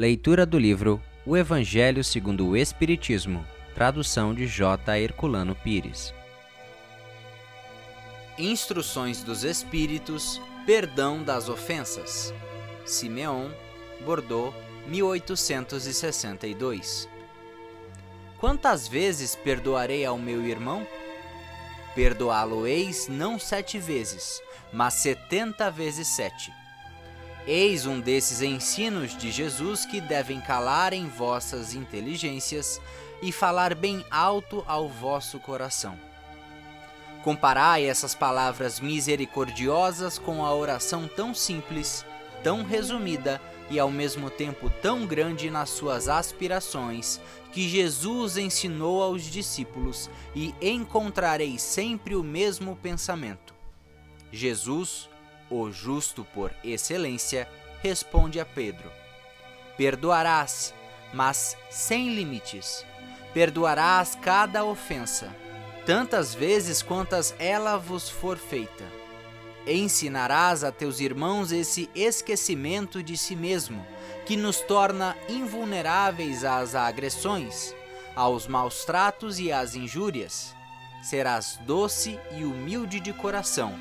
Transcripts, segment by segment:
Leitura do livro O Evangelho segundo o Espiritismo, tradução de J. Herculano Pires. Instruções dos Espíritos, Perdão das Ofensas. Simeon, Bordeaux, 1862. Quantas vezes perdoarei ao meu irmão? Perdoá-lo-eis não sete vezes, mas setenta vezes sete. Eis um desses ensinos de Jesus que devem calar em vossas inteligências e falar bem alto ao vosso coração. Comparai essas palavras misericordiosas com a oração tão simples, tão resumida e ao mesmo tempo tão grande nas suas aspirações, que Jesus ensinou aos discípulos, e encontrareis sempre o mesmo pensamento. Jesus, o justo por excelência, responde a Pedro: Perdoarás, mas sem limites. Perdoarás cada ofensa, tantas vezes quantas ela vos for feita Ensinarás a teus irmãos esse esquecimento de si mesmo, que nos torna invulneráveis às agressões, aos maus tratos e às injúrias. Serás doce e humilde de coração,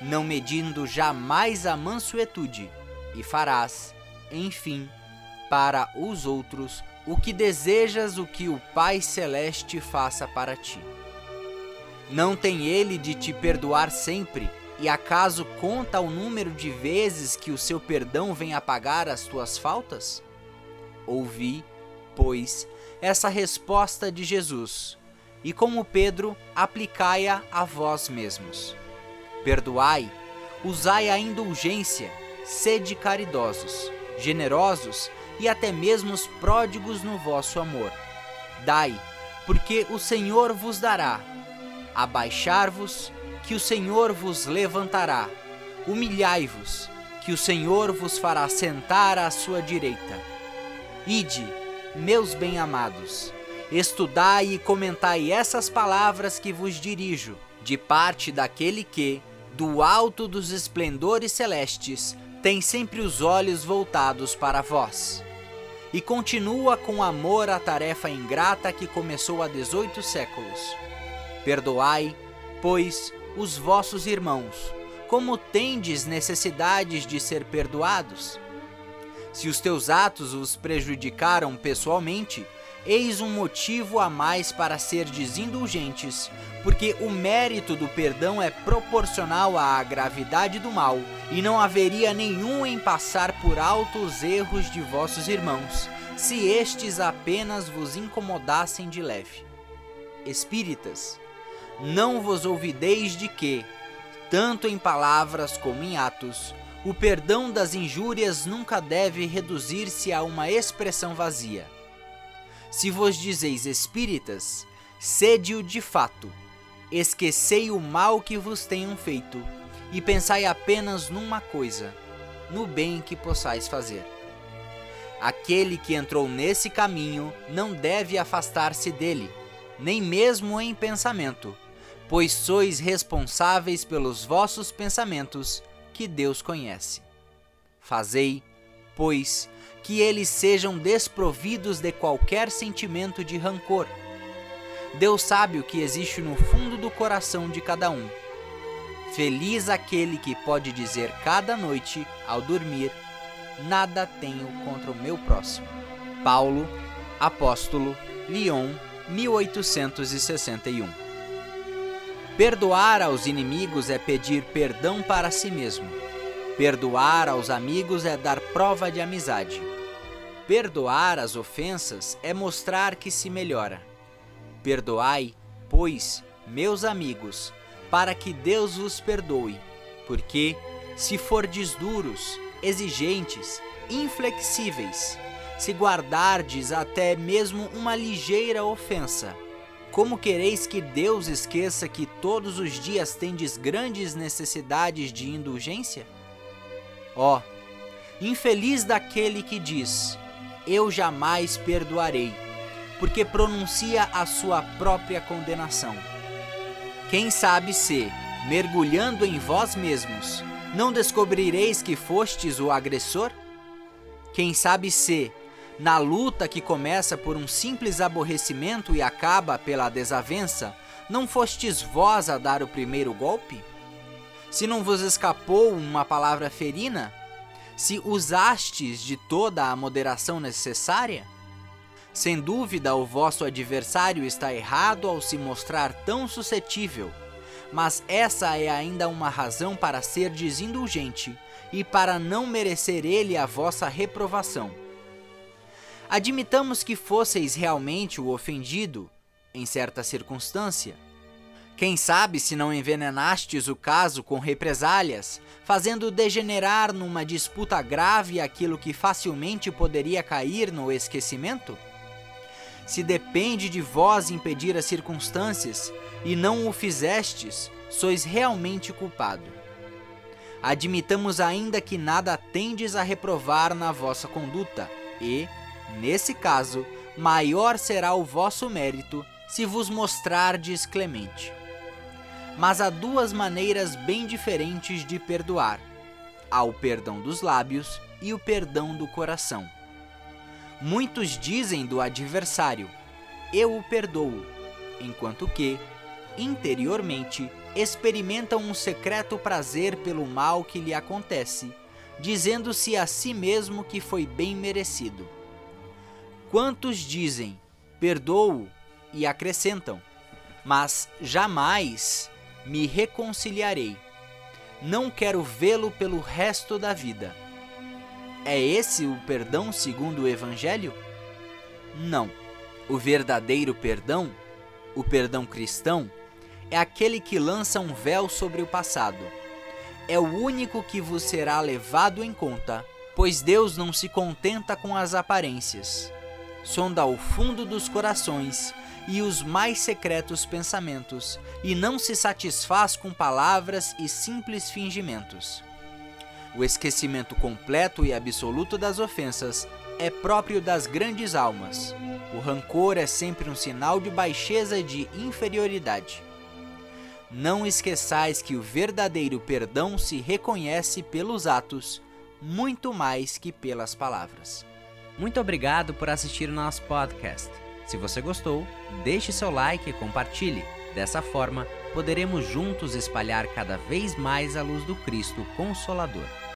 não medindo jamais a mansuetude, e farás, enfim, para os outros o que desejas o que o Pai Celeste faça para ti. Não tem ele de te perdoar sempre e acaso conta o número de vezes que o seu perdão vem apagar as tuas faltas? Ouvi, pois, essa resposta de Jesus, e como Pedro, aplicai-a a vós mesmos. Perdoai, usai a indulgência, sede caridosos, generosos e até mesmo pródigos no vosso amor. Dai, porque o Senhor vos dará. Abaixar-vos, que o Senhor vos levantará. Humilhai-vos, que o Senhor vos fará sentar à sua direita. Ide, meus bem-amados, estudai e comentai essas palavras que vos dirijo, de parte daquele que, do alto dos esplendores celestes, tem sempre os olhos voltados para vós. E continua com amor a tarefa ingrata que começou há dezoito séculos. Perdoai, pois, os vossos irmãos, como tendes necessidades de ser perdoados? Se os teus atos os prejudicaram pessoalmente, eis um motivo a mais para serdes indulgentes, porque o mérito do perdão é proporcional à gravidade do mal, e não haveria nenhum em passar por alto os erros de vossos irmãos, se estes apenas vos incomodassem de leve. Espíritas, não vos ouvideis de que, tanto em palavras como em atos, o perdão das injúrias nunca deve reduzir-se a uma expressão vazia. Se vos dizeis espíritas, sede-o de fato, esquecei o mal que vos tenham feito, e pensai apenas numa coisa, no bem que possais fazer. Aquele que entrou nesse caminho não deve afastar-se dele, nem mesmo em pensamento pois sois responsáveis pelos vossos pensamentos, que Deus conhece. Fazei, pois, que eles sejam desprovidos de qualquer sentimento de rancor. Deus sabe o que existe no fundo do coração de cada um. Feliz aquele que pode dizer cada noite, ao dormir, nada tenho contra o meu próximo. Paulo, Apóstolo, Lyon, 1861 Perdoar aos inimigos é pedir perdão para si mesmo. Perdoar aos amigos é dar prova de amizade. Perdoar as ofensas é mostrar que se melhora. Perdoai, pois, meus amigos, para que Deus vos perdoe, porque, se fordes duros, exigentes, inflexíveis, se guardardes até mesmo uma ligeira ofensa, como quereis que Deus esqueça que todos os dias tendes grandes necessidades de indulgência? Ó, oh, infeliz daquele que diz: Eu jamais perdoarei, porque pronuncia a sua própria condenação. Quem sabe se, mergulhando em vós mesmos, não descobrireis que fostes o agressor? Quem sabe se, na luta que começa por um simples aborrecimento e acaba pela desavença, não fostes vós a dar o primeiro golpe? Se não vos escapou uma palavra ferina? Se usastes de toda a moderação necessária? Sem dúvida, o vosso adversário está errado ao se mostrar tão suscetível, mas essa é ainda uma razão para ser desindulgente e para não merecer ele a vossa reprovação. Admitamos que fosseis realmente o ofendido, em certa circunstância. Quem sabe se não envenenastes o caso com represálias, fazendo degenerar numa disputa grave aquilo que facilmente poderia cair no esquecimento? Se depende de vós impedir as circunstâncias e não o fizestes, sois realmente culpado. Admitamos ainda que nada tendes a reprovar na vossa conduta, e, nesse caso, maior será o vosso mérito se vos mostrardes clemente. Mas há duas maneiras bem diferentes de perdoar: há o perdão dos lábios e o perdão do coração. Muitos dizem do adversário: Eu o perdoo, enquanto que, interiormente, experimentam um secreto prazer pelo mal que lhe acontece, dizendo-se a si mesmo que foi bem merecido. Quantos dizem: Perdoo, e acrescentam: Mas jamais me reconciliarei. Não quero vê-lo pelo resto da vida. É esse o perdão segundo o Evangelho? Não. O verdadeiro perdão, o perdão cristão, é aquele que lança um véu sobre o passado. É o único que vos será levado em conta, pois Deus não se contenta com as aparências. Sonda o fundo dos corações e os mais secretos pensamentos, e não se satisfaz com palavras e simples fingimentos. O esquecimento completo e absoluto das ofensas é próprio das grandes almas. O rancor é sempre um sinal de baixeza e de inferioridade. Não esqueçais que o verdadeiro perdão se reconhece pelos atos, muito mais que pelas palavras. Muito obrigado por assistir o nosso podcast. Se você gostou, deixe seu like e compartilhe. Dessa forma, poderemos juntos espalhar cada vez mais a luz do Cristo Consolador.